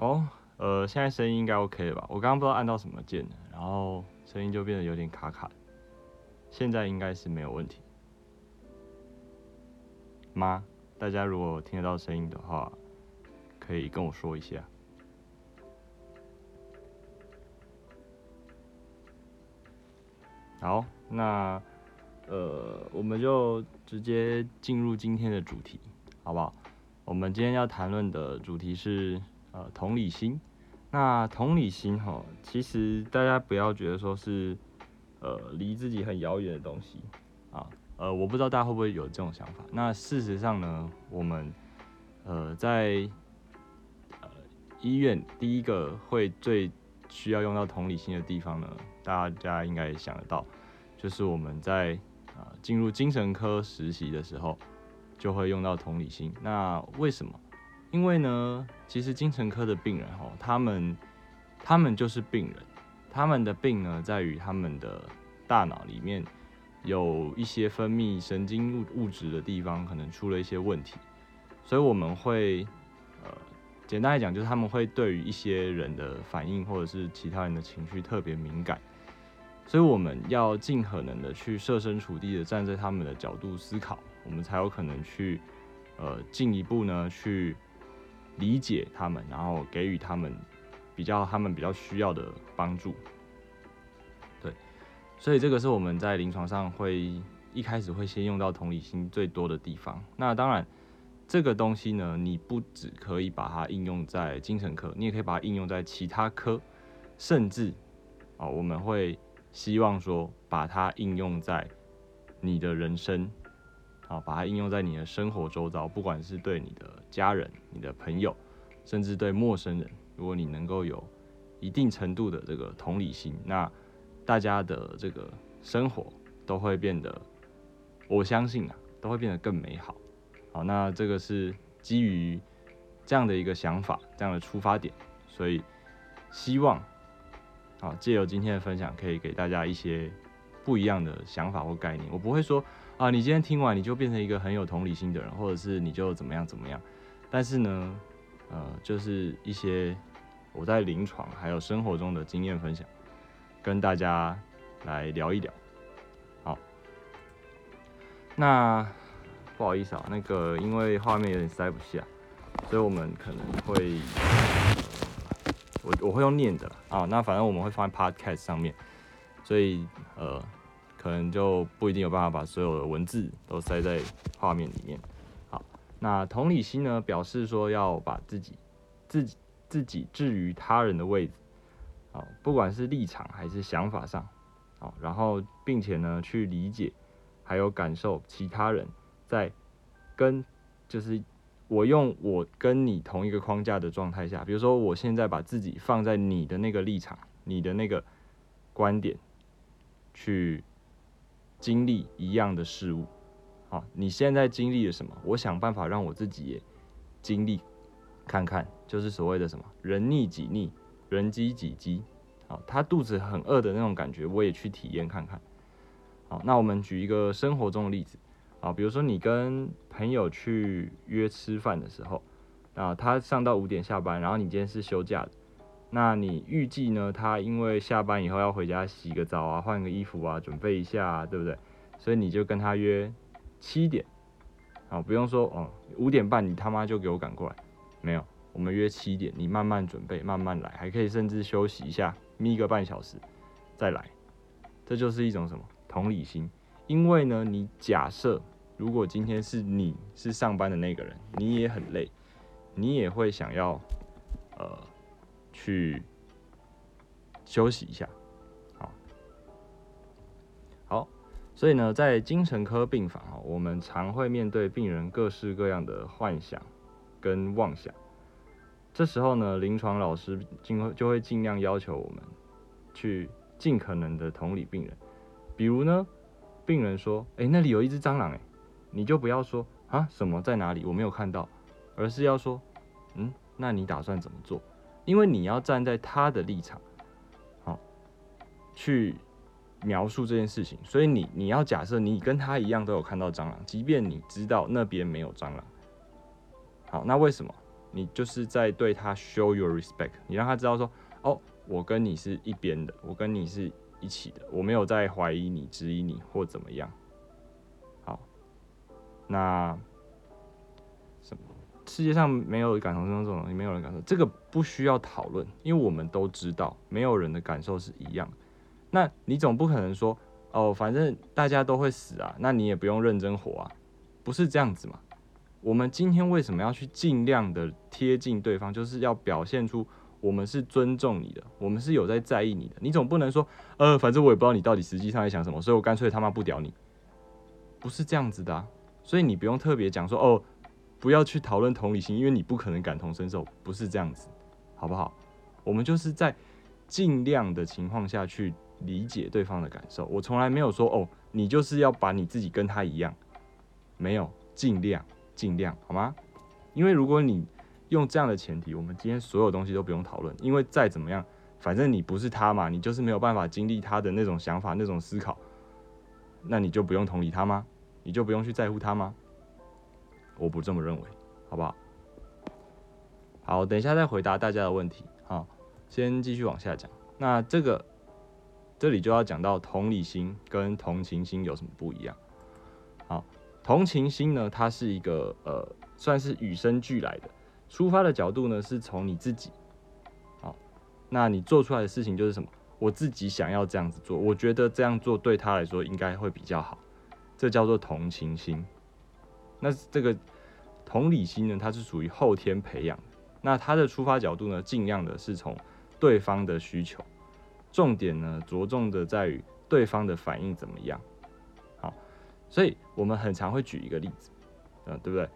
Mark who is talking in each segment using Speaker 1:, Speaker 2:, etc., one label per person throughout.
Speaker 1: 哦，呃，现在声音应该 OK 了吧？我刚刚不知道按到什么键，然后声音就变得有点卡卡。现在应该是没有问题吗？大家如果听得到声音的话，可以跟我说一下。好，那呃，我们就直接进入今天的主题，好不好？我们今天要谈论的主题是呃同理心。那同理心哈，其实大家不要觉得说是呃离自己很遥远的东西啊。呃，我不知道大家会不会有这种想法。那事实上呢，我们呃在呃医院第一个会最需要用到同理心的地方呢。大家应该想得到，就是我们在啊进入精神科实习的时候，就会用到同理心。那为什么？因为呢，其实精神科的病人哈，他们他们就是病人，他们的病呢，在于他们的大脑里面有一些分泌神经物物质的地方可能出了一些问题，所以我们会呃简单来讲，就是他们会对于一些人的反应或者是其他人的情绪特别敏感。所以我们要尽可能的去设身处地的站在他们的角度思考，我们才有可能去，呃，进一步呢去理解他们，然后给予他们比较他们比较需要的帮助。对，所以这个是我们在临床上会一开始会先用到同理心最多的地方。那当然，这个东西呢，你不只可以把它应用在精神科，你也可以把它应用在其他科，甚至啊，我们会。希望说把它应用在你的人生，好，把它应用在你的生活周遭，不管是对你的家人、你的朋友，甚至对陌生人，如果你能够有一定程度的这个同理心，那大家的这个生活都会变得，我相信啊，都会变得更美好。好，那这个是基于这样的一个想法，这样的出发点，所以希望。好，借由今天的分享，可以给大家一些不一样的想法或概念。我不会说啊，你今天听完你就变成一个很有同理心的人，或者是你就怎么样怎么样。但是呢，呃，就是一些我在临床还有生活中的经验分享，跟大家来聊一聊。好，那不好意思啊，那个因为画面有点塞不下，所以我们可能会。我我会用念的啊，那反正我们会放在 podcast 上面，所以呃，可能就不一定有办法把所有的文字都塞在画面里面。好，那同理心呢，表示说要把自己自己自己置于他人的位置，好，不管是立场还是想法上，好，然后并且呢去理解还有感受其他人在跟就是。我用我跟你同一个框架的状态下，比如说我现在把自己放在你的那个立场、你的那个观点去经历一样的事物，好，你现在经历了什么？我想办法让我自己也经历看看，就是所谓的什么“人逆己逆，人饥己饥”。好，他肚子很饿的那种感觉，我也去体验看看。好，那我们举一个生活中的例子。啊，比如说你跟朋友去约吃饭的时候，啊，他上到五点下班，然后你今天是休假的，那你预计呢？他因为下班以后要回家洗个澡啊，换个衣服啊，准备一下，啊对不对？所以你就跟他约七点，啊，不用说哦，五点半你他妈就给我赶过来，没有，我们约七点，你慢慢准备，慢慢来，还可以甚至休息一下，眯个半小时再来，这就是一种什么同理心。因为呢，你假设如果今天是你是上班的那个人，你也很累，你也会想要呃去休息一下，好，好，所以呢，在精神科病房啊，我们常会面对病人各式各样的幻想跟妄想，这时候呢，临床老师尽就会尽量要求我们去尽可能的同理病人，比如呢。病人说：“哎，那里有一只蟑螂，哎，你就不要说啊，什么在哪里？我没有看到，而是要说，嗯，那你打算怎么做？因为你要站在他的立场，好，去描述这件事情。所以你你要假设你跟他一样都有看到蟑螂，即便你知道那边没有蟑螂，好，那为什么？你就是在对他 show your respect，你让他知道说，哦，我跟你是一边的，我跟你是一起的，我没有在怀疑你、质疑你或怎么样。好，那？世界上没有感同身受这种东西，没有人感受，这个不需要讨论，因为我们都知道，没有人的感受是一样。那你总不可能说，哦，反正大家都会死啊，那你也不用认真活啊，不是这样子嘛？我们今天为什么要去尽量的贴近对方？就是要表现出我们是尊重你的，我们是有在在意你的。你总不能说，呃，反正我也不知道你到底实际上在想什么，所以我干脆他妈不屌你，不是这样子的。所以你不用特别讲说，哦，不要去讨论同理心，因为你不可能感同身受，不是这样子，好不好？我们就是在尽量的情况下去理解对方的感受。我从来没有说，哦，你就是要把你自己跟他一样，没有，尽量。尽量好吗？因为如果你用这样的前提，我们今天所有东西都不用讨论。因为再怎么样，反正你不是他嘛，你就是没有办法经历他的那种想法、那种思考，那你就不用同理他吗？你就不用去在乎他吗？我不这么认为，好不好？好，等一下再回答大家的问题。好，先继续往下讲。那这个这里就要讲到同理心跟同情心有什么不一样？好。同情心呢，它是一个呃，算是与生俱来的，出发的角度呢是从你自己，好，那你做出来的事情就是什么？我自己想要这样子做，我觉得这样做对他来说应该会比较好，这叫做同情心。那这个同理心呢，它是属于后天培养，那它的出发角度呢，尽量的是从对方的需求，重点呢着重的在于对方的反应怎么样。好所以我们很常会举一个例子，嗯，对不对？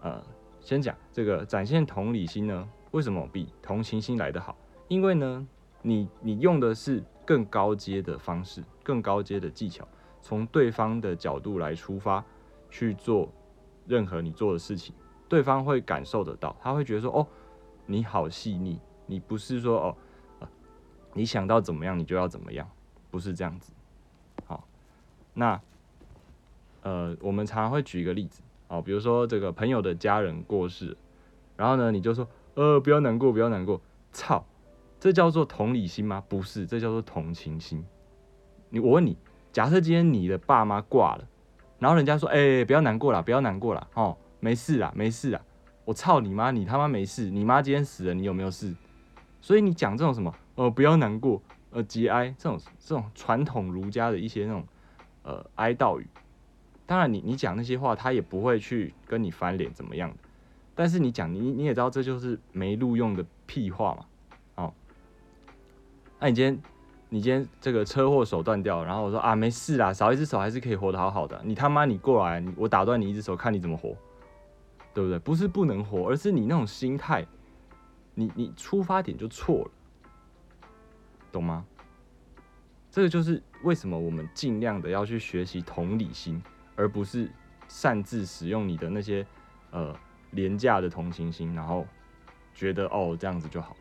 Speaker 1: 呃，先讲这个展现同理心呢，为什么比同情心来得好？因为呢，你你用的是更高阶的方式，更高阶的技巧，从对方的角度来出发去做任何你做的事情，对方会感受得到，他会觉得说，哦，你好细腻，你不是说哦，你想到怎么样你就要怎么样，不是这样子。好，那。呃，我们常常会举一个例子，哦，比如说这个朋友的家人过世，然后呢，你就说，呃，不要难过，不要难过，操，这叫做同理心吗？不是，这叫做同情心。你，我问你，假设今天你的爸妈挂了，然后人家说，哎，不要难过了，不要难过了，哦，没事啦，没事啦，我操你妈，你他妈没事，你妈今天死了，你有没有事？所以你讲这种什么，呃，不要难过，呃，节哀，这种这种传统儒家的一些那种，呃，哀悼语。当然，你你讲那些话，他也不会去跟你翻脸怎么样的。但是你讲你你也知道，这就是没录用的屁话嘛。哦，那你今天你今天这个车祸手断掉，然后我说啊没事啦，少一只手还是可以活得好好的。你他妈你过来，我打断你一只手，看你怎么活，对不对？不是不能活，而是你那种心态，你你出发点就错了，懂吗？这个就是为什么我们尽量的要去学习同理心。而不是擅自使用你的那些呃廉价的同情心，然后觉得哦这样子就好，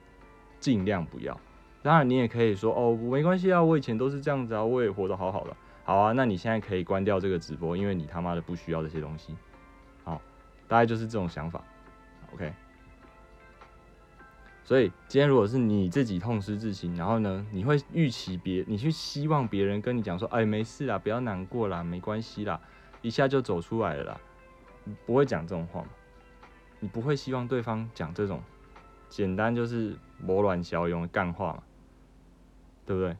Speaker 1: 尽量不要。当然你也可以说哦没关系啊，我以前都是这样子啊，我也活得好好的。好啊，那你现在可以关掉这个直播，因为你他妈的不需要这些东西。好，大概就是这种想法。OK。所以今天如果是你自己痛失自信，然后呢，你会预期别，你去希望别人跟你讲说，哎没事啦，不要难过啦，没关系啦。一下就走出来了啦，不会讲这种话吗？你不会希望对方讲这种简单就是磨卵小勇的干话嘛？对不对？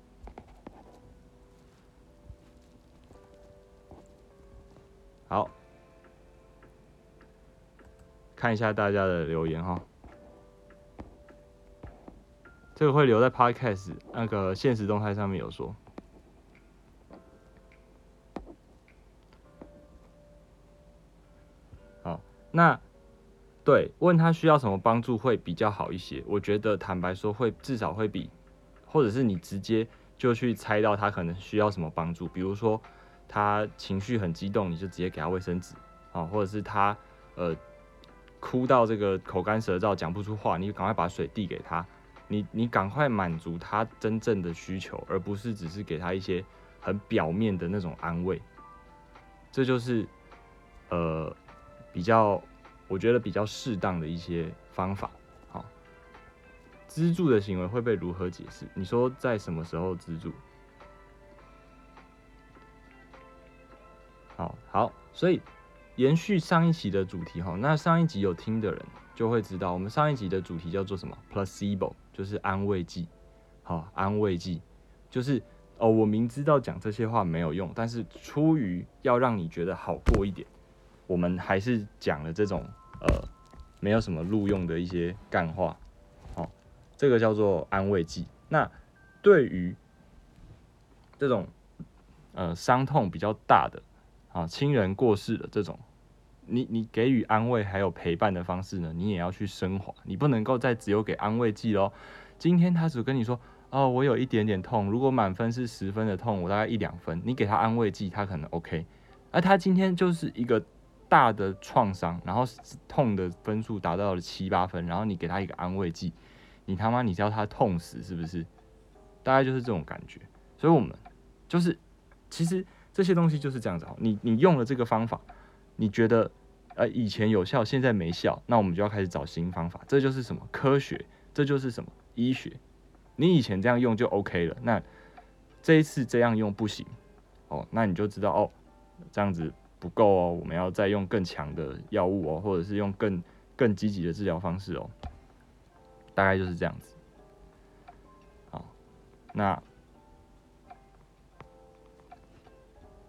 Speaker 1: 好，看一下大家的留言哈，这个会留在 Podcast 那个现实动态上面有说。好那对问他需要什么帮助会比较好一些，我觉得坦白说会至少会比，或者是你直接就去猜到他可能需要什么帮助，比如说他情绪很激动，你就直接给他卫生纸啊，或者是他呃哭到这个口干舌燥讲不出话，你赶快把水递给他，你你赶快满足他真正的需求，而不是只是给他一些很表面的那种安慰，这就是呃。比较我觉得比较适当的一些方法。资助的行为会被如何解释？你说在什么时候资助？好好，所以延续上一集的主题哈，那上一集有听的人就会知道，我们上一集的主题叫做什么？placebo，就是安慰剂。好，安慰剂就是哦，我明知道讲这些话没有用，但是出于要让你觉得好过一点，我们还是讲了这种呃没有什么录用的一些干话。这个叫做安慰剂。那对于这种呃伤痛比较大的。啊，亲人过世的这种，你你给予安慰还有陪伴的方式呢，你也要去升华，你不能够再只有给安慰剂喽。今天他只跟你说，哦，我有一点点痛，如果满分是十分的痛，我大概一两分，你给他安慰剂，他可能 OK。而他今天就是一个大的创伤，然后痛的分数达到了七八分，然后你给他一个安慰剂，你他妈你知道他痛死是不是？大概就是这种感觉。所以我们就是其实。这些东西就是这样子哦，你你用了这个方法，你觉得呃以前有效，现在没效，那我们就要开始找新方法。这就是什么科学？这就是什么医学？你以前这样用就 OK 了，那这一次这样用不行哦，那你就知道哦，这样子不够哦，我们要再用更强的药物哦，或者是用更更积极的治疗方式哦，大概就是这样子。好，那。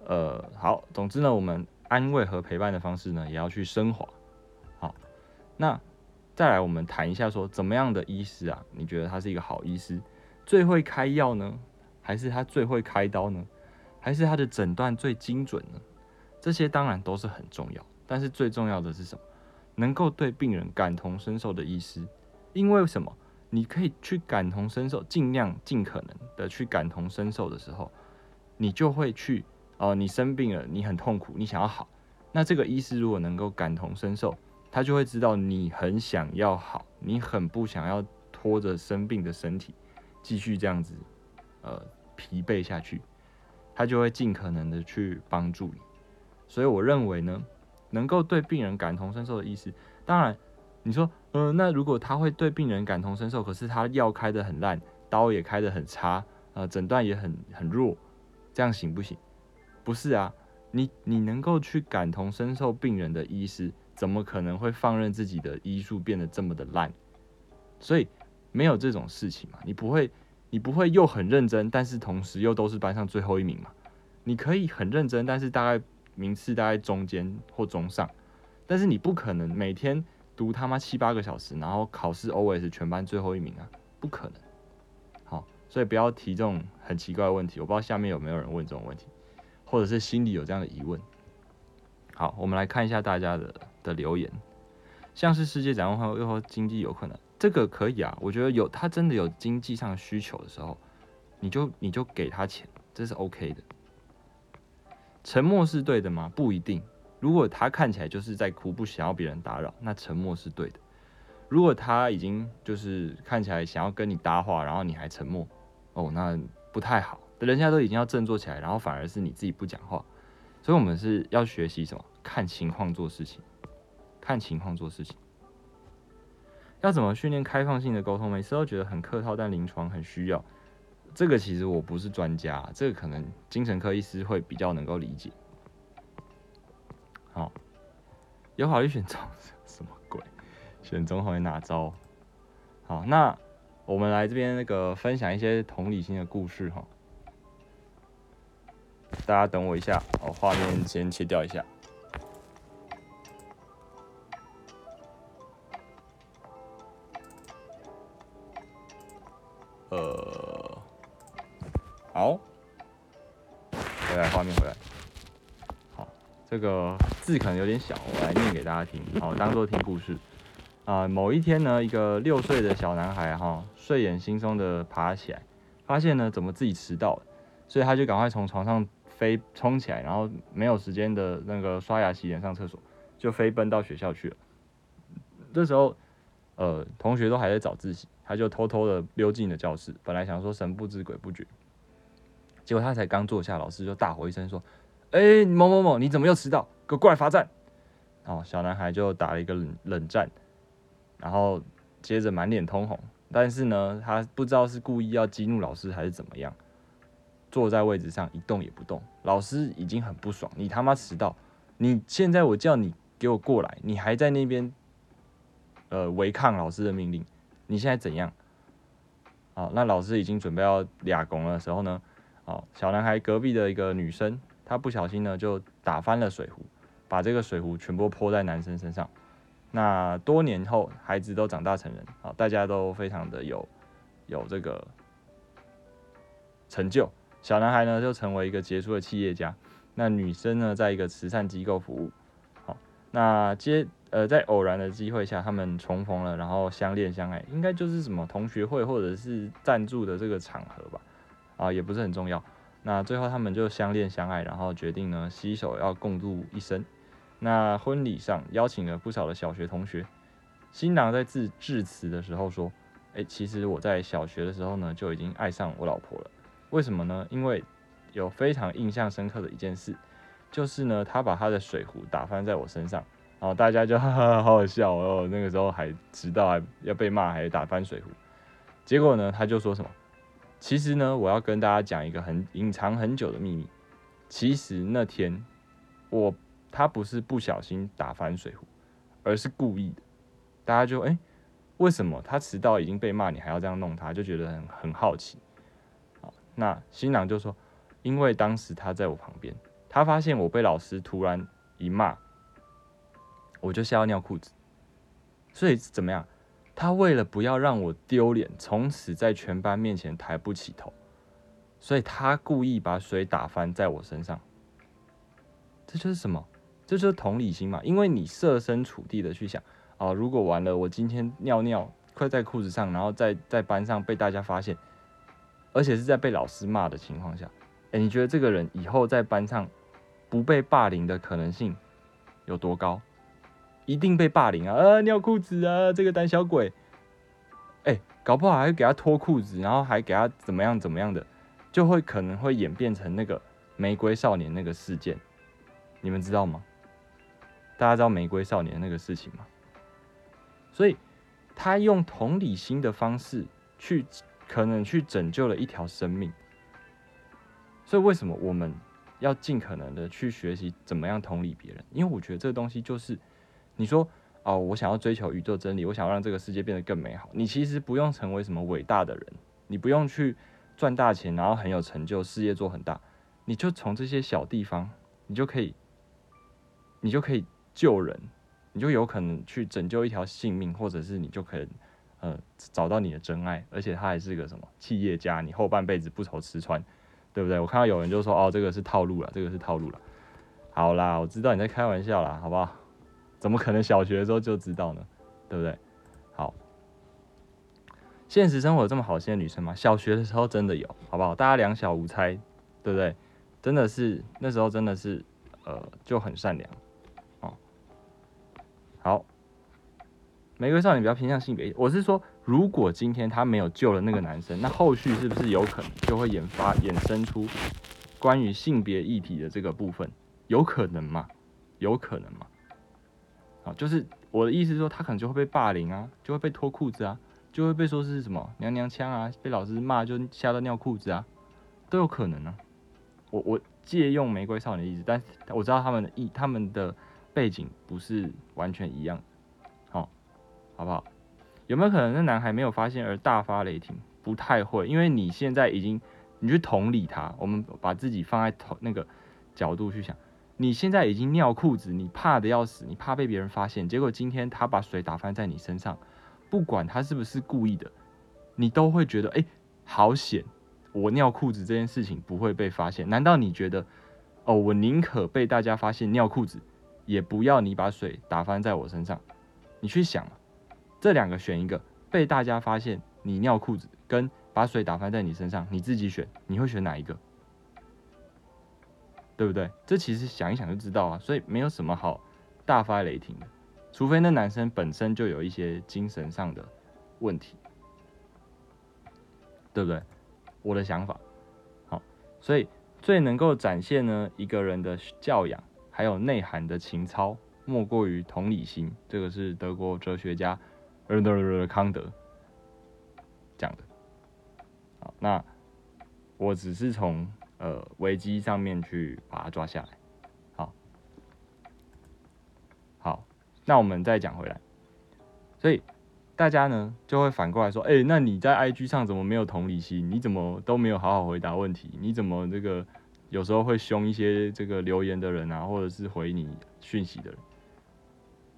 Speaker 1: 呃，好，总之呢，我们安慰和陪伴的方式呢，也要去升华。好，那再来，我们谈一下说，怎么样的医师啊？你觉得他是一个好医师？最会开药呢，还是他最会开刀呢？还是他的诊断最精准呢？这些当然都是很重要，但是最重要的是什么？能够对病人感同身受的医师。因为什么？你可以去感同身受，尽量尽可能的去感同身受的时候，你就会去。哦，你生病了，你很痛苦，你想要好，那这个医师如果能够感同身受，他就会知道你很想要好，你很不想要拖着生病的身体继续这样子，呃，疲惫下去，他就会尽可能的去帮助你。所以我认为呢，能够对病人感同身受的医师，当然你说，嗯，那如果他会对病人感同身受，可是他药开的很烂，刀也开的很差，呃，诊断也很很弱，这样行不行？不是啊，你你能够去感同身受病人的医师，怎么可能会放任自己的医术变得这么的烂？所以没有这种事情嘛，你不会，你不会又很认真，但是同时又都是班上最后一名嘛？你可以很认真，但是大概名次大概中间或中上，但是你不可能每天读他妈七八个小时，然后考试 always 全班最后一名啊，不可能。好，所以不要提这种很奇怪的问题，我不知道下面有没有人问这种问题。或者是心里有这样的疑问，好，我们来看一下大家的的留言，像是世界展望会又说经济有困难，这个可以啊，我觉得有他真的有经济上需求的时候，你就你就给他钱，这是 OK 的。沉默是对的吗？不一定。如果他看起来就是在哭，不想要别人打扰，那沉默是对的。如果他已经就是看起来想要跟你搭话，然后你还沉默，哦，那不太好。人家都已经要振作起来，然后反而是你自己不讲话，所以我们是要学习什么？看情况做事情，看情况做事情。要怎么训练开放性的沟通？每次都觉得很客套，但临床很需要。这个其实我不是专家，这个可能精神科医师会比较能够理解。哦，有考虑选总什么鬼？选总统会哪招？好，那我们来这边那个分享一些同理心的故事哈。大家等我一下，我，画面先切掉一下。字可能有点小，我来念给大家听，好，当做听故事。啊，某一天呢，一个六岁的小男孩哈，睡眼惺忪的爬起来，发现呢，怎么自己迟到了，所以他就赶快从床上。飞冲起来，然后没有时间的那个刷牙、洗脸、上厕所，就飞奔到学校去了。这时候，呃，同学都还在早自习，他就偷偷的溜进了教室。本来想说神不知鬼不觉，结果他才刚坐下，老师就大吼一声说：“哎，某某某，你怎么又迟到？给我过来罚站！”哦，小男孩就打了一个冷冷战，然后接着满脸通红，但是呢，他不知道是故意要激怒老师还是怎么样，坐在位置上一动也不动。老师已经很不爽，你他妈迟到！你现在我叫你给我过来，你还在那边呃违抗老师的命令，你现在怎样？哦，那老师已经准备要俩拱的时候呢，哦，小男孩隔壁的一个女生，她不小心呢就打翻了水壶，把这个水壶全部泼在男生身上。那多年后，孩子都长大成人，啊，大家都非常的有有这个成就。小男孩呢就成为一个杰出的企业家。那女生呢，在一个慈善机构服务，好，那接呃，在偶然的机会下，他们重逢了，然后相恋相爱，应该就是什么同学会或者是赞助的这个场合吧，啊，也不是很重要。那最后他们就相恋相爱，然后决定呢，携手要共度一生。那婚礼上邀请了不少的小学同学，新郎在致致辞的时候说，哎，其实我在小学的时候呢，就已经爱上我老婆了，为什么呢？因为有非常印象深刻的一件事，就是呢，他把他的水壶打翻在我身上，然后大家就哈哈好好笑哦。那个时候还迟到还要被骂，还打翻水壶。结果呢，他就说什么？其实呢，我要跟大家讲一个很隐藏很久的秘密。其实那天我他不是不小心打翻水壶，而是故意的。大家就哎，为什么他迟到已经被骂，你还要这样弄他？就觉得很很好奇。好，那新郎就说。因为当时他在我旁边，他发现我被老师突然一骂，我就吓要尿裤子，所以怎么样？他为了不要让我丢脸，从此在全班面前抬不起头，所以他故意把水打翻在我身上。这就是什么？这就是同理心嘛。因为你设身处地的去想，啊，如果完了，我今天尿尿快在裤子上，然后在在班上被大家发现，而且是在被老师骂的情况下。哎，你觉得这个人以后在班上不被霸凌的可能性有多高？一定被霸凌啊！啊，尿裤子啊，这个胆小鬼！哎，搞不好还会给他脱裤子，然后还给他怎么样怎么样的，就会可能会演变成那个玫瑰少年那个事件，你们知道吗？大家知道玫瑰少年那个事情吗？所以他用同理心的方式去，可能去拯救了一条生命。所以为什么我们要尽可能的去学习怎么样同理别人？因为我觉得这个东西就是，你说哦，我想要追求宇宙真理，我想要让这个世界变得更美好。你其实不用成为什么伟大的人，你不用去赚大钱，然后很有成就，事业做很大，你就从这些小地方，你就可以，你就可以救人，你就有可能去拯救一条性命，或者是你就可以呃找到你的真爱，而且他还是个什么企业家，你后半辈子不愁吃穿。对不对？我看到有人就说：“哦，这个是套路了，这个是套路了。”好啦，我知道你在开玩笑啦，好不好？怎么可能小学的时候就知道呢？对不对？好，现实生活有这么好心的女生吗？小学的时候真的有，好不好？大家两小无猜，对不对？真的是那时候真的是呃就很善良。好，玫瑰少女比较偏向性别，我是说。如果今天他没有救了那个男生，那后续是不是有可能就会引发衍生出关于性别议题的这个部分？有可能吗？有可能吗？啊，就是我的意思是说，他可能就会被霸凌啊，就会被脱裤子啊，就会被说是什么娘娘腔啊，被老师骂就吓到尿裤子啊，都有可能呢。我我借用玫瑰少女的意思，但我知道他们的意他们的背景不是完全一样，好，好不好？有没有可能那男孩没有发现而大发雷霆？不太会，因为你现在已经，你去同理他。我们把自己放在同那个角度去想，你现在已经尿裤子，你怕的要死，你怕被别人发现。结果今天他把水打翻在你身上，不管他是不是故意的，你都会觉得哎，好险！我尿裤子这件事情不会被发现。难道你觉得，哦，我宁可被大家发现尿裤子，也不要你把水打翻在我身上？你去想。这两个选一个，被大家发现你尿裤子，跟把水打翻在你身上，你自己选，你会选哪一个？对不对？这其实想一想就知道啊，所以没有什么好大发雷霆的，除非那男生本身就有一些精神上的问题，对不对？我的想法，好，所以最能够展现呢一个人的教养还有内涵的情操，莫过于同理心。这个是德国哲学家呃康德讲的。好，那我只是从呃危机上面去把它抓下来。好，好，那我们再讲回来，所以。大家呢就会反过来说，哎，那你在 IG 上怎么没有同理心？你怎么都没有好好回答问题？你怎么这个有时候会凶一些这个留言的人啊，或者是回你讯息的人？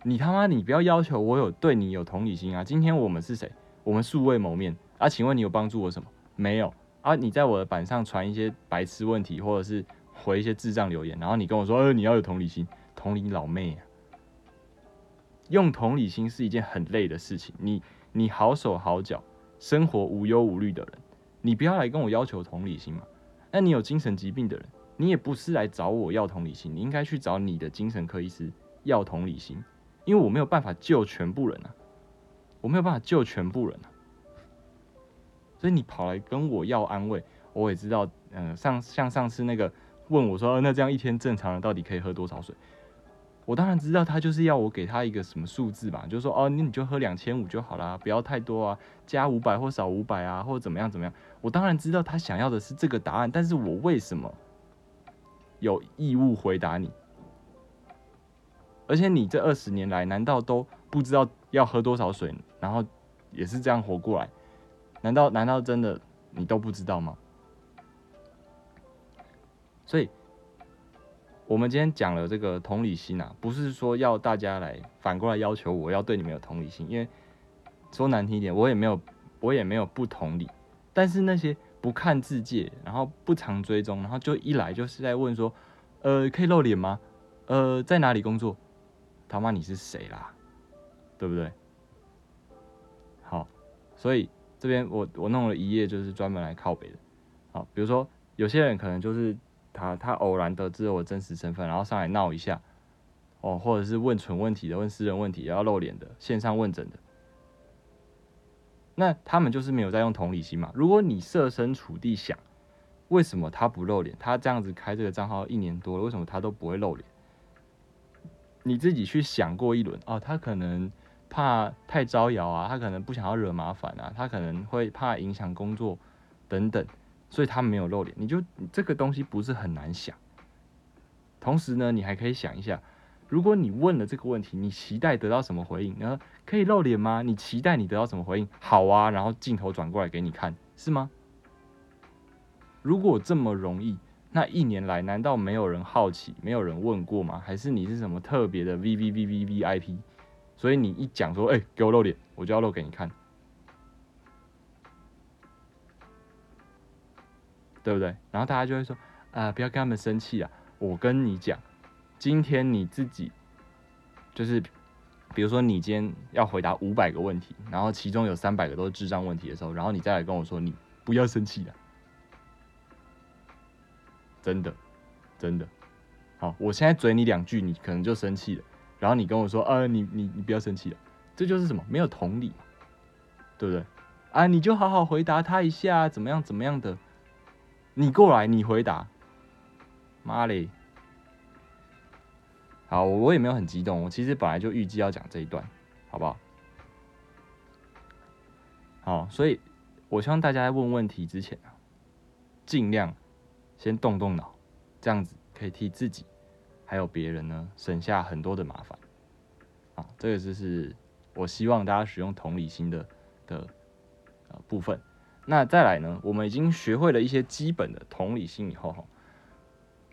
Speaker 1: 你他妈你不要要求我有对你有同理心啊！今天我们是谁？我们素未谋面啊？请问你有帮助我什么？没有啊？你在我的板上传一些白痴问题，或者是回一些智障留言，然后你跟我说，呃，你要有同理心，同理老妹啊！用同理心是一件很累的事情。你你好手好脚，生活无忧无虑的人，你不要来跟我要求同理心嘛。那你有精神疾病的人，你也不是来找我要同理心，你应该去找你的精神科医师要同理心，因为我没有办法救全部人啊，我没有办法救全部人啊。所以你跑来跟我要安慰，我也知道，嗯，上像上次那个问我说，那这样一天正常人到底可以喝多少水？我当然知道他就是要我给他一个什么数字吧，就是说哦，那你就喝两千五就好啦，不要太多啊，加五百或少五百啊，或者怎么样怎么样。我当然知道他想要的是这个答案，但是我为什么有义务回答你？而且你这二十年来难道都不知道要喝多少水，然后也是这样活过来？难道难道真的你都不知道吗？所以。我们今天讲了这个同理心啊，不是说要大家来反过来要求我要对你们有同理心，因为说难听一点，我也没有我也没有不同理。但是那些不看字界，然后不常追踪，然后就一来就是在问说，呃，可以露脸吗？呃，在哪里工作？他妈你是谁啦？对不对？好，所以这边我我弄了一页，就是专门来靠北的。好，比如说有些人可能就是。他他偶然得知了我真实身份，然后上来闹一下，哦，或者是问蠢问题的，问私人问题，要露脸的，线上问诊的，那他们就是没有在用同理心嘛？如果你设身处地想，为什么他不露脸？他这样子开这个账号一年多了，为什么他都不会露脸？你自己去想过一轮哦，他可能怕太招摇啊，他可能不想要惹麻烦啊，他可能会怕影响工作等等。所以他没有露脸，你就这个东西不是很难想。同时呢，你还可以想一下，如果你问了这个问题，你期待得到什么回应？然后可以露脸吗？你期待你得到什么回应？好啊，然后镜头转过来给你看，是吗？如果这么容易，那一年来难道没有人好奇，没有人问过吗？还是你是什么特别的 V V V V V I P？所以你一讲说，哎，给我露脸，我就要露给你看。对不对？然后大家就会说，啊，不要跟他们生气啊！我跟你讲，今天你自己就是，比如说你今天要回答五百个问题，然后其中有三百个都是智障问题的时候，然后你再来跟我说，你不要生气了，真的，真的，好，我现在嘴你两句，你可能就生气了，然后你跟我说，呃，你你你不要生气了，这就是什么？没有同理，对不对？啊，你就好好回答他一下，怎么样怎么样的。你过来，你回答。妈嘞！好，我也没有很激动。我其实本来就预计要讲这一段，好不好？好，所以我希望大家在问问题之前啊，尽量先动动脑，这样子可以替自己还有别人呢省下很多的麻烦。啊，这个就是我希望大家使用同理心的的呃部分。那再来呢？我们已经学会了一些基本的同理心以后，哈，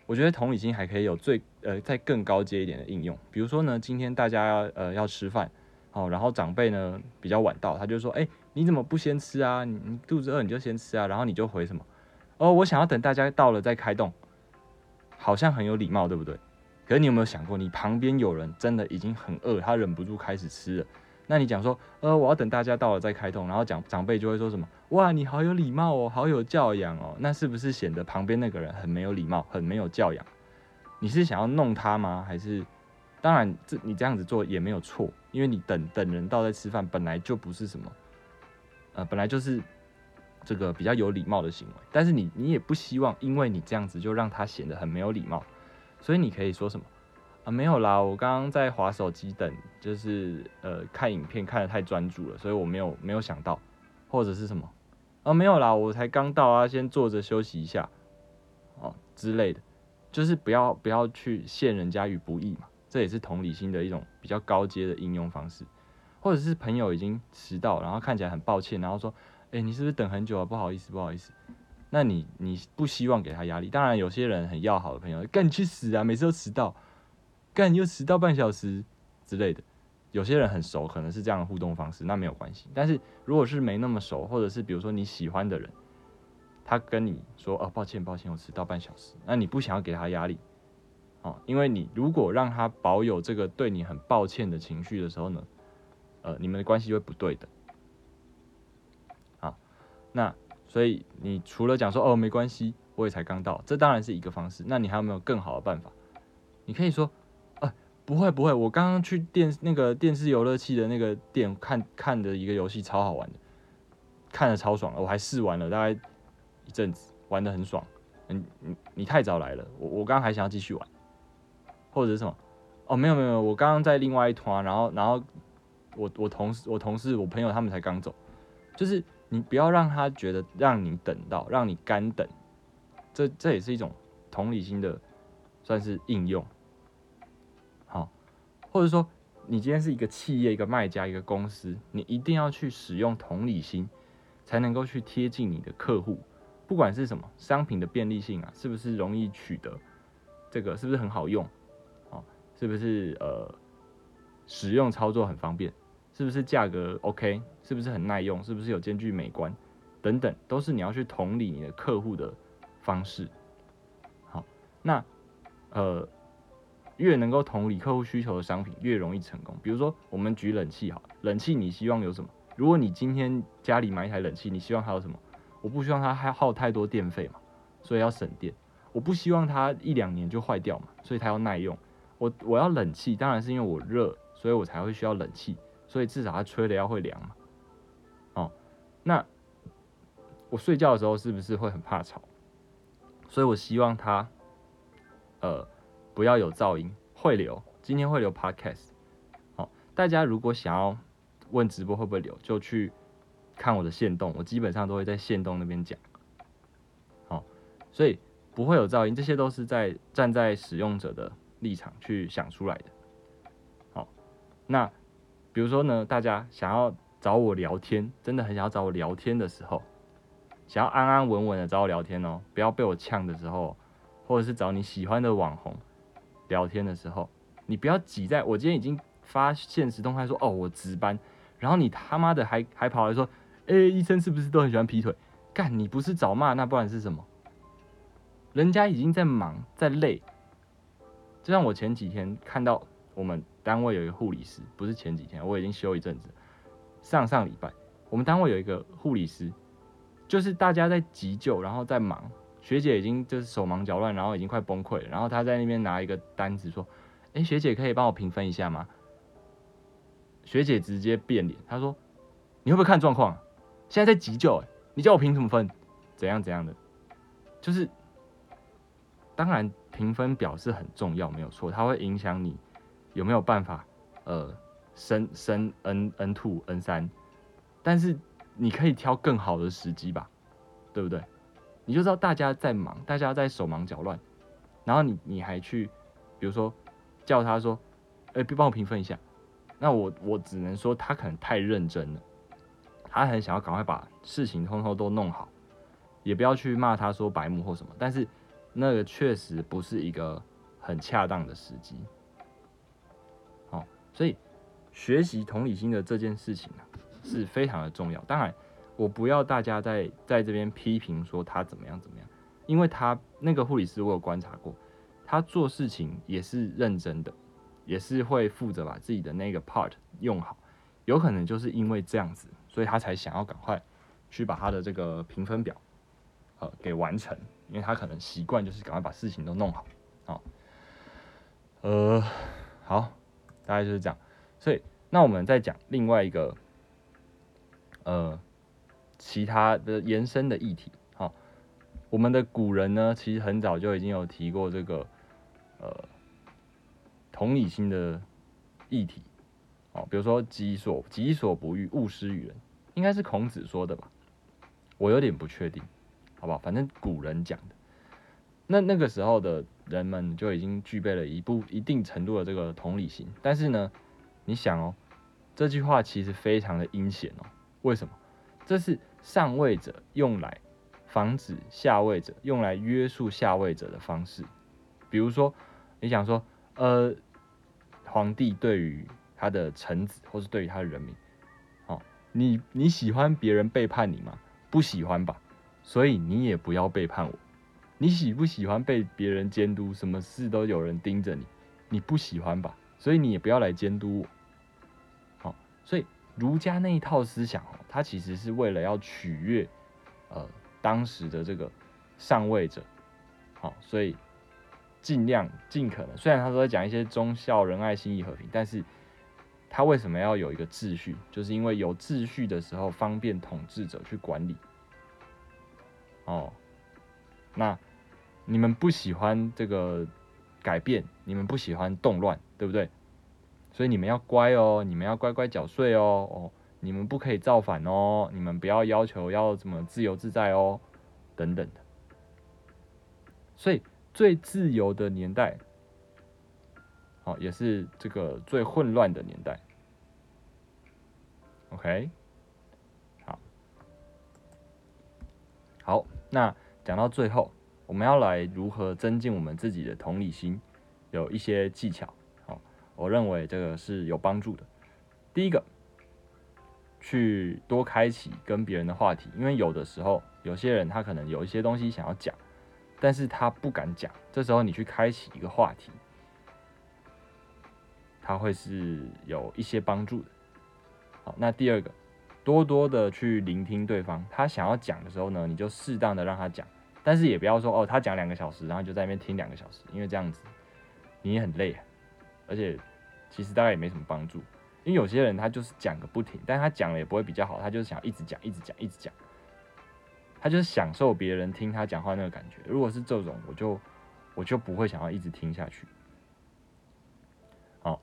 Speaker 1: 我觉得同理心还可以有最呃再更高阶一点的应用。比如说呢，今天大家呃要吃饭，好，然后长辈呢比较晚到，他就说，哎，你怎么不先吃啊？你你肚子饿你就先吃啊。然后你就回什么？哦，我想要等大家到了再开动，好像很有礼貌，对不对？可是你有没有想过，你旁边有人真的已经很饿，他忍不住开始吃了。那你讲说，呃，我要等大家到了再开通，然后讲长辈就会说什么？哇，你好有礼貌哦，好有教养哦。那是不是显得旁边那个人很没有礼貌，很没有教养？你是想要弄他吗？还是，当然，这你这样子做也没有错，因为你等等人到再吃饭，本来就不是什么，呃，本来就是这个比较有礼貌的行为。但是你你也不希望，因为你这样子就让他显得很没有礼貌，所以你可以说什么？啊，没有啦，我刚刚在划手机等，就是呃看影片看的太专注了，所以我没有没有想到，或者是什么，啊没有啦，我才刚到啊，先坐着休息一下，哦之类的，就是不要不要去陷人家于不义嘛，这也是同理心的一种比较高阶的应用方式，或者是朋友已经迟到，然后看起来很抱歉，然后说，哎你是不是等很久啊？不好意思不好意思，那你你不希望给他压力，当然有些人很要好的朋友，干你去死啊，每次都迟到。干又迟到半小时之类的，有些人很熟，可能是这样的互动方式，那没有关系。但是如果是没那么熟，或者是比如说你喜欢的人，他跟你说哦，抱歉抱歉，我迟到半小时，那你不想要给他压力哦，因为你如果让他保有这个对你很抱歉的情绪的时候呢，呃，你们的关系会不对的。好，那所以你除了讲说哦没关系，我也才刚到，这当然是一个方式。那你还有没有更好的办法？你可以说。不会不会，我刚刚去电那个电视游乐器的那个店看看的一个游戏超好玩的，看的超爽的，我还试玩了大概一阵子，玩的很爽。嗯，你你太早来了，我我刚刚还想要继续玩，或者是什么？哦，没有没有，我刚刚在另外一团，然后然后我我同事我同事我朋友他们才刚走，就是你不要让他觉得让你等到，让你干等，这这也是一种同理心的算是应用。或者说，你今天是一个企业、一个卖家、一个公司，你一定要去使用同理心，才能够去贴近你的客户。不管是什么商品的便利性啊，是不是容易取得？这个是不是很好用？哦，是不是呃使用操作很方便？是不是价格 OK？是不是很耐用？是不是有兼具美观？等等，都是你要去同理你的客户的方式。好，那呃。越能够同理客户需求的商品，越容易成功。比如说，我们举冷气好，冷气你希望有什么？如果你今天家里买一台冷气，你希望它有什么？我不希望它还耗太多电费嘛，所以要省电。我不希望它一两年就坏掉嘛，所以它要耐用。我我要冷气，当然是因为我热，所以我才会需要冷气，所以至少它吹的要会凉嘛。哦，那我睡觉的时候是不是会很怕吵？所以我希望它，呃。不要有噪音，会留。今天会留 podcast。好，大家如果想要问直播会不会留，就去看我的线动，我基本上都会在线动那边讲。好，所以不会有噪音，这些都是在站在使用者的立场去想出来的。好，那比如说呢，大家想要找我聊天，真的很想要找我聊天的时候，想要安安稳稳的找我聊天哦，不要被我呛的时候，或者是找你喜欢的网红。聊天的时候，你不要挤在我今天已经发现实动态说哦我值班，然后你他妈的还还跑来说，哎医生是不是都很喜欢劈腿？干你不是找骂那不然是什么？人家已经在忙在累，就像我前几天看到我们单位有一个护理师，不是前几天我已经休一阵子，上上礼拜我们单位有一个护理师，就是大家在急救然后在忙。学姐已经就是手忙脚乱，然后已经快崩溃了。然后她在那边拿一个单子说：“哎，学姐可以帮我评分一下吗？”学姐直接变脸，她说：“你会不会看状况？现在在急救，哎，你叫我评什么分？怎样怎样的？就是，当然评分表是很重要，没有错，它会影响你有没有办法呃升升 N N two N 三，但是你可以挑更好的时机吧，对不对？”你就知道大家在忙，大家在手忙脚乱，然后你你还去，比如说叫他说，哎，帮我评分一下，那我我只能说他可能太认真了，他很想要赶快把事情通通都弄好，也不要去骂他说白目或什么，但是那个确实不是一个很恰当的时机，好，所以学习同理心的这件事情呢是非常的重要，当然。我不要大家在在这边批评说他怎么样怎么样，因为他那个护理师我有观察过，他做事情也是认真的，也是会负责把自己的那个 part 用好，有可能就是因为这样子，所以他才想要赶快去把他的这个评分表呃给完成，因为他可能习惯就是赶快把事情都弄好，好，呃，好，大概就是这样，所以那我们再讲另外一个，呃。其他的延伸的议题，好，我们的古人呢，其实很早就已经有提过这个，呃，同理心的议题。哦，比如说“己所己所不欲，勿施于人”，应该是孔子说的吧？我有点不确定，好不好？反正古人讲的。那那个时候的人们就已经具备了一部一定程度的这个同理心，但是呢，你想哦，这句话其实非常的阴险哦。为什么？这是上位者用来防止下位者，用来约束下位者的方式。比如说，你想说，呃，皇帝对于他的臣子，或是对于他的人民，哦，你你喜欢别人背叛你吗？不喜欢吧，所以你也不要背叛我。你喜不喜欢被别人监督？什么事都有人盯着你，你不喜欢吧？所以你也不要来监督我。好，所以儒家那一套思想哦，它其实是为了要取悦呃当时的这个上位者。好，所以尽量尽可能，虽然他都在讲一些忠孝仁爱心义和平，但是他为什么要有一个秩序？就是因为有秩序的时候，方便统治者去管理。哦，那。你们不喜欢这个改变，你们不喜欢动乱，对不对？所以你们要乖哦，你们要乖乖缴税哦，哦，你们不可以造反哦，你们不要要求要怎么自由自在哦，等等的。所以最自由的年代，好，也是这个最混乱的年代。OK，好，好，那讲到最后。我们要来如何增进我们自己的同理心，有一些技巧，我认为这个是有帮助的。第一个，去多开启跟别人的话题，因为有的时候有些人他可能有一些东西想要讲，但是他不敢讲，这时候你去开启一个话题，他会是有一些帮助的。好，那第二个，多多的去聆听对方，他想要讲的时候呢，你就适当的让他讲。但是也不要说哦，他讲两个小时，然后就在那边听两个小时，因为这样子你也很累啊，而且其实大概也没什么帮助。因为有些人他就是讲个不停，但他讲了也不会比较好，他就是想一直讲，一直讲，一直讲，他就是享受别人听他讲话那个感觉。如果是这种，我就我就不会想要一直听下去。好，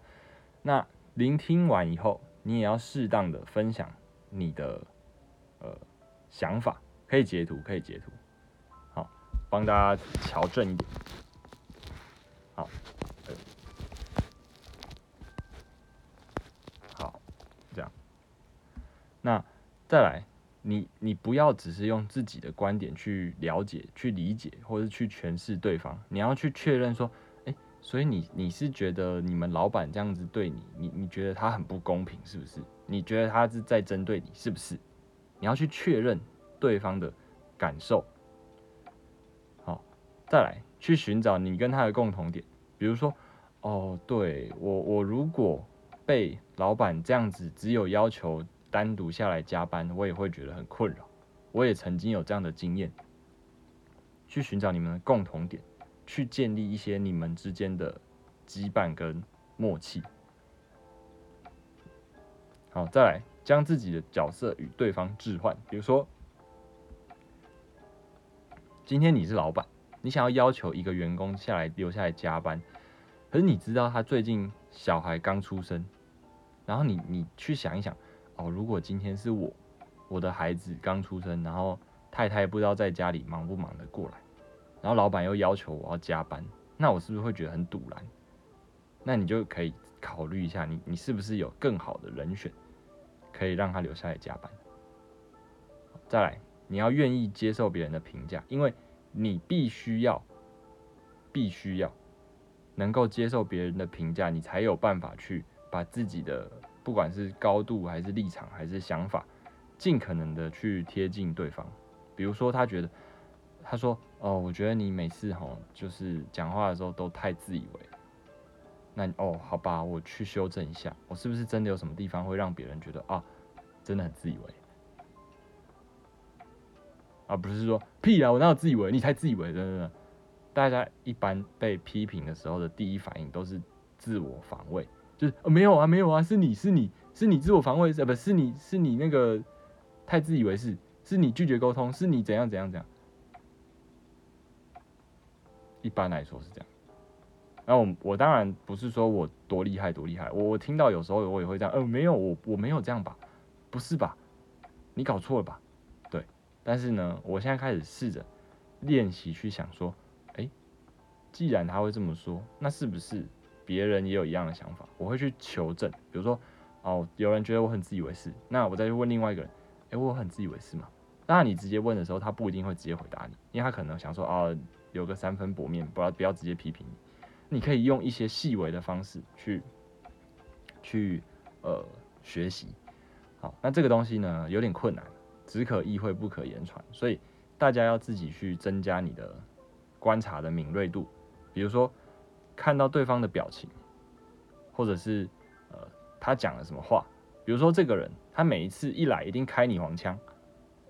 Speaker 1: 那聆听完以后，你也要适当的分享你的呃想法，可以截图，可以截图。好帮大家调正一点，好，这样。那再来，你你不要只是用自己的观点去了解、去理解，或者去诠释对方。你要去确认说，哎，所以你你是觉得你们老板这样子对你，你你觉得他很不公平，是不是？你觉得他是在针对你，是不是？你要去确认对方的感受。好再来去寻找你跟他的共同点，比如说，哦，对我我如果被老板这样子只有要求单独下来加班，我也会觉得很困扰。我也曾经有这样的经验，去寻找你们的共同点，去建立一些你们之间的羁绊跟默契。好，再来将自己的角色与对方置换，比如说，今天你是老板。你想要要求一个员工下来留下来加班，可是你知道他最近小孩刚出生，然后你你去想一想，哦，如果今天是我，我的孩子刚出生，然后太太不知道在家里忙不忙得过来，然后老板又要求我要加班，那我是不是会觉得很堵然？那你就可以考虑一下，你你是不是有更好的人选，可以让他留下来加班？再来，你要愿意接受别人的评价，因为。你必须要，必须要能够接受别人的评价，你才有办法去把自己的不管是高度还是立场还是想法，尽可能的去贴近对方。比如说，他觉得，他说：“哦，我觉得你每次吼就是讲话的时候都太自以为。”那哦，好吧，我去修正一下，我是不是真的有什么地方会让别人觉得啊，真的很自以为？而不是说屁啊！我哪有自以为？你才自以为！真的，大家一般被批评的时候的第一反应都是自我防卫，就是没有啊，没有啊，是你是你是你自我防卫，呃，不是你是你那个太自以为是，是你拒绝沟通，是你怎样怎样怎样。一般来说是这样。那我我当然不是说我多厉害多厉害，我我听到有时候我也会这样，呃，没有我我没有这样吧，不是吧？你搞错了吧？对，但是呢，我现在开始试着练习去想说，哎，既然他会这么说，那是不是别人也有一样的想法？我会去求证，比如说，哦，有人觉得我很自以为是，那我再去问另外一个人，哎，我很自以为是吗？当然，你直接问的时候，他不一定会直接回答你，因为他可能想说，哦，有个三分薄面，不要不要直接批评你。你可以用一些细微的方式去去呃学习，好，那这个东西呢有点困难，只可意会不可言传，所以大家要自己去增加你的观察的敏锐度，比如说看到对方的表情，或者是呃他讲了什么话，比如说这个人他每一次一来一定开你黄腔，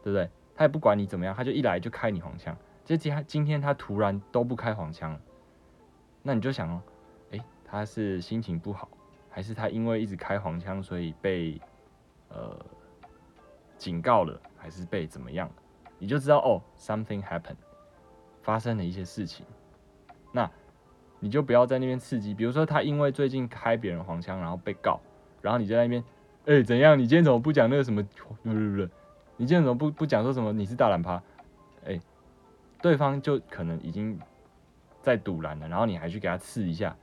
Speaker 1: 对不对？他也不管你怎么样，他就一来就开你黄腔，这今今天他突然都不开黄腔了。那你就想哦，诶，他是心情不好，还是他因为一直开黄腔，所以被呃警告了，还是被怎么样？你就知道哦，something happened，发生了一些事情。那你就不要在那边刺激，比如说他因为最近开别人黄腔，然后被告，然后你就在那边，哎，怎样？你今天怎么不讲那个什么？不不不，你今天怎么不不讲说什么？你是大懒趴？哎，对方就可能已经。在堵拦了，然后你还去给他刺一下，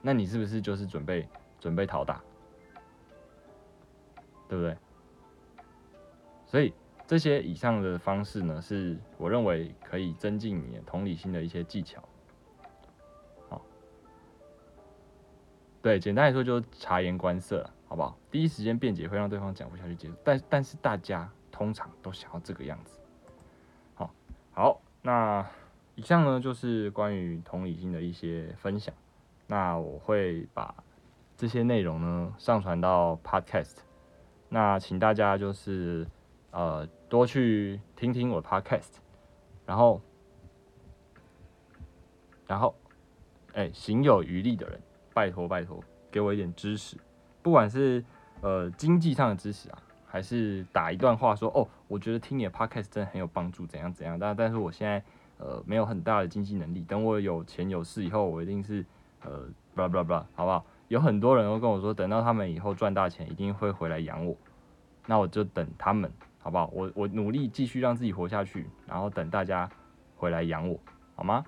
Speaker 1: 那你是不是就是准备准备讨打，对不对？所以这些以上的方式呢，是我认为可以增进你同理心的一些技巧。对，简单来说就是察言观色，好不好？第一时间辩解会让对方讲不下去结束，但但是大家通常都想要这个样子。好，好，那。以上呢就是关于同理心的一些分享，那我会把这些内容呢上传到 Podcast，那请大家就是呃多去听听我 Podcast，然后然后哎行有余力的人，拜托拜托给我一点支持，不管是呃经济上的支持啊，还是打一段话说哦，我觉得听你的 Podcast 真的很有帮助，怎样怎样，但但是我现在。呃，没有很大的经济能力。等我有钱有势以后，我一定是呃，不啦不啦不啦，好不好？有很多人都跟我说，等到他们以后赚大钱，一定会回来养我。那我就等他们，好不好？我我努力继续让自己活下去，然后等大家回来养我，好吗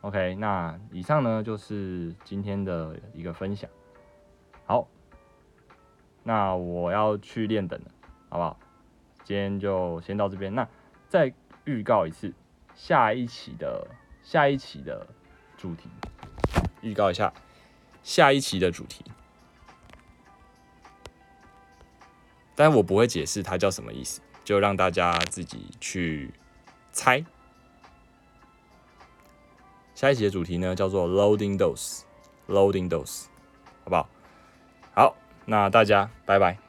Speaker 1: ？OK，那以上呢就是今天的一个分享。好，那我要去练等了，好不好？今天就先到这边。那再预告一次。下一期的下一期的主题，预告一下下一期的主题，但我不会解释它叫什么意思，就让大家自己去猜。下一集的主题呢叫做 Loading Dose，Loading Dose，好不好？好，那大家拜拜。